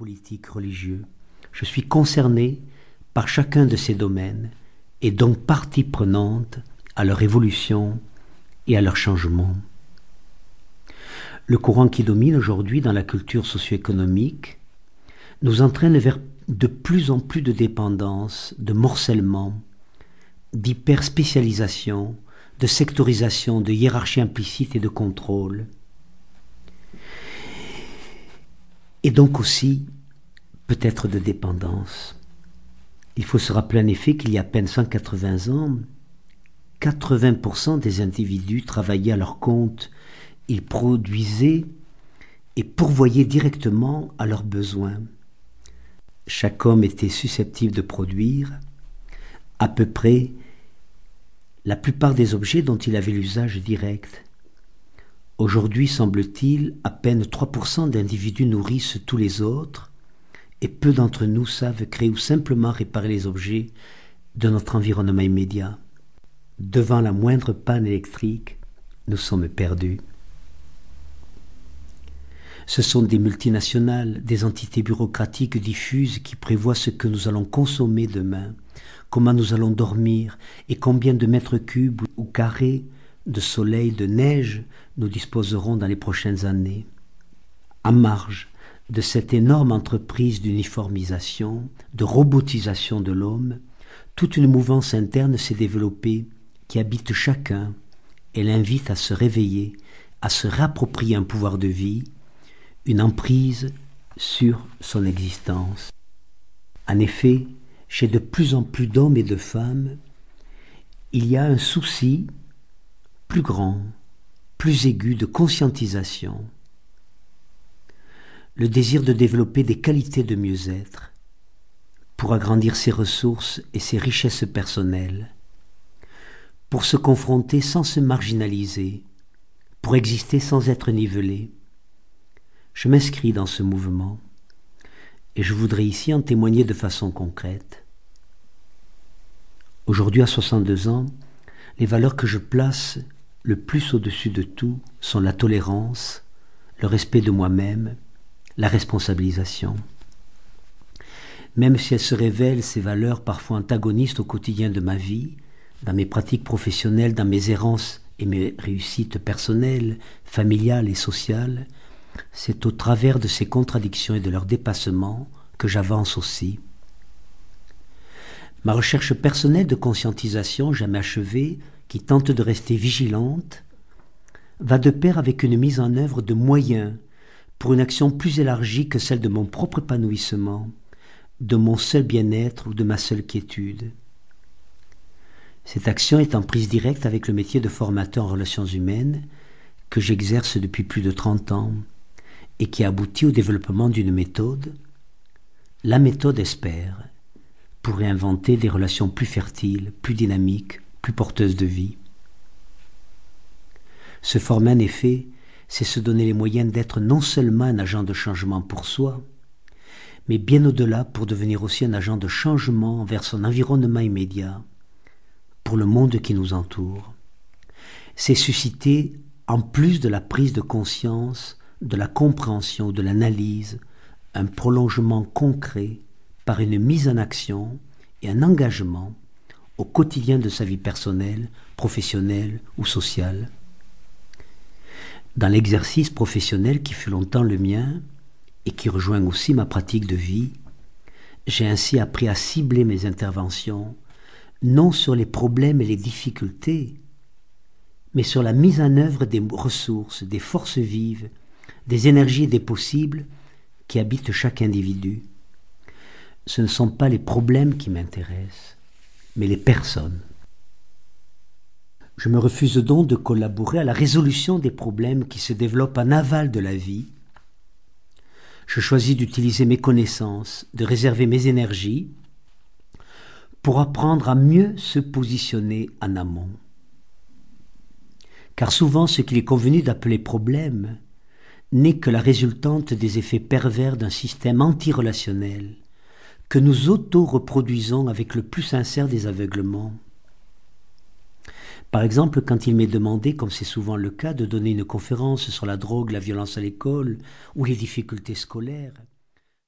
politique, religieux. Je suis concerné par chacun de ces domaines et donc partie prenante à leur évolution et à leur changement. Le courant qui domine aujourd'hui dans la culture socio-économique nous entraîne vers de plus en plus de dépendance, de morcellement, d'hyperspécialisation, de sectorisation, de hiérarchie implicite et de contrôle. Et donc aussi, peut-être de dépendance. Il faut se rappeler en effet qu'il y a à peine 180 ans, 80% des individus travaillaient à leur compte, ils produisaient et pourvoyaient directement à leurs besoins. Chaque homme était susceptible de produire à peu près la plupart des objets dont il avait l'usage direct. Aujourd'hui, semble-t-il, à peine 3% d'individus nourrissent tous les autres, et peu d'entre nous savent créer ou simplement réparer les objets de notre environnement immédiat. Devant la moindre panne électrique, nous sommes perdus. Ce sont des multinationales, des entités bureaucratiques diffuses qui prévoient ce que nous allons consommer demain, comment nous allons dormir et combien de mètres cubes ou carrés de soleil, de neige nous disposerons dans les prochaines années. À marge de cette énorme entreprise d'uniformisation, de robotisation de l'homme, toute une mouvance interne s'est développée qui habite chacun et l'invite à se réveiller, à se réapproprier un pouvoir de vie, une emprise sur son existence. En effet, chez de plus en plus d'hommes et de femmes, il y a un souci plus grand, plus aigu de conscientisation, le désir de développer des qualités de mieux-être pour agrandir ses ressources et ses richesses personnelles, pour se confronter sans se marginaliser, pour exister sans être nivelé. Je m'inscris dans ce mouvement et je voudrais ici en témoigner de façon concrète. Aujourd'hui, à 62 ans, les valeurs que je place le plus au-dessus de tout sont la tolérance, le respect de moi-même, la responsabilisation. Même si elles se révèlent, ces valeurs parfois antagonistes au quotidien de ma vie, dans mes pratiques professionnelles, dans mes errances et mes réussites personnelles, familiales et sociales, c'est au travers de ces contradictions et de leurs dépassements que j'avance aussi. Ma recherche personnelle de conscientisation jamais achevée, qui tente de rester vigilante, va de pair avec une mise en œuvre de moyens pour une action plus élargie que celle de mon propre épanouissement, de mon seul bien-être ou de ma seule quiétude. Cette action est en prise directe avec le métier de formateur en relations humaines que j'exerce depuis plus de trente ans et qui aboutit au développement d'une méthode, la méthode espère, pour réinventer des relations plus fertiles, plus dynamiques, plus porteuses de vie. Se former en effet, c'est se donner les moyens d'être non seulement un agent de changement pour soi, mais bien au-delà pour devenir aussi un agent de changement vers son environnement immédiat, pour le monde qui nous entoure. C'est susciter, en plus de la prise de conscience, de la compréhension, de l'analyse, un prolongement concret par une mise en action et un engagement au quotidien de sa vie personnelle, professionnelle ou sociale. Dans l'exercice professionnel qui fut longtemps le mien et qui rejoint aussi ma pratique de vie, j'ai ainsi appris à cibler mes interventions non sur les problèmes et les difficultés, mais sur la mise en œuvre des ressources, des forces vives des énergies et des possibles qui habitent chaque individu. Ce ne sont pas les problèmes qui m'intéressent, mais les personnes. Je me refuse donc de collaborer à la résolution des problèmes qui se développent en aval de la vie. Je choisis d'utiliser mes connaissances, de réserver mes énergies pour apprendre à mieux se positionner en amont. Car souvent ce qu'il est convenu d'appeler problème n'est que la résultante des effets pervers d'un système antirelationnel que nous auto-reproduisons avec le plus sincère des aveuglements. Par exemple, quand il m'est demandé, comme c'est souvent le cas, de donner une conférence sur la drogue, la violence à l'école ou les difficultés scolaires,